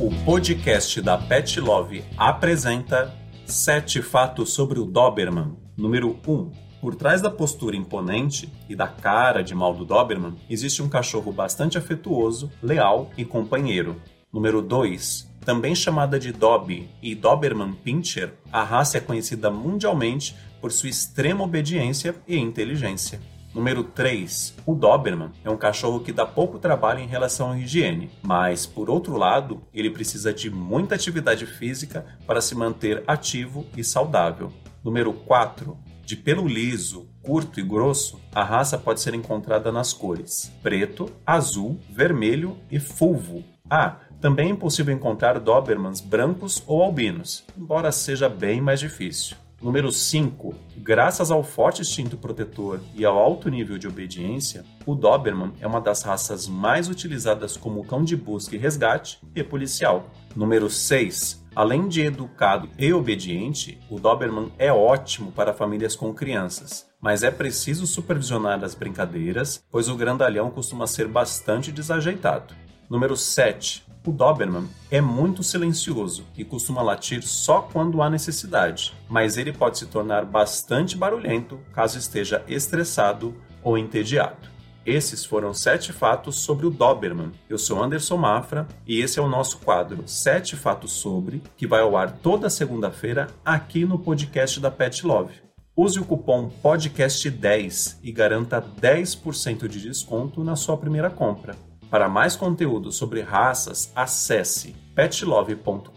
O podcast da Pet Love apresenta Sete fatos sobre o Doberman. Número 1. Por trás da postura imponente e da cara de mal do Doberman, existe um cachorro bastante afetuoso, leal e companheiro. Número 2. Também chamada de Dobby e Doberman Pinscher, a raça é conhecida mundialmente por sua extrema obediência e inteligência. Número 3. O Doberman é um cachorro que dá pouco trabalho em relação à higiene, mas, por outro lado, ele precisa de muita atividade física para se manter ativo e saudável. Número 4. De pelo liso, curto e grosso, a raça pode ser encontrada nas cores preto, azul, vermelho e fulvo. Ah, também é possível encontrar Dobermans brancos ou albinos, embora seja bem mais difícil. Número 5. Graças ao forte instinto protetor e ao alto nível de obediência, o Doberman é uma das raças mais utilizadas como cão de busca e resgate e policial. Número 6. Além de educado e obediente, o Doberman é ótimo para famílias com crianças, mas é preciso supervisionar as brincadeiras, pois o grandalhão costuma ser bastante desajeitado. Número 7. O Doberman é muito silencioso e costuma latir só quando há necessidade, mas ele pode se tornar bastante barulhento caso esteja estressado ou entediado. Esses foram sete fatos sobre o Doberman. Eu sou Anderson Mafra e esse é o nosso quadro Sete Fatos Sobre, que vai ao ar toda segunda-feira aqui no podcast da Pet Love. Use o cupom podcast10 e garanta 10% de desconto na sua primeira compra. Para mais conteúdo sobre raças, acesse petlove.com.br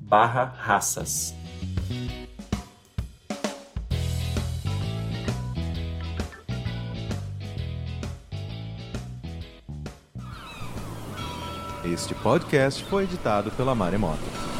barra raças. Este podcast foi editado pela Maremoto.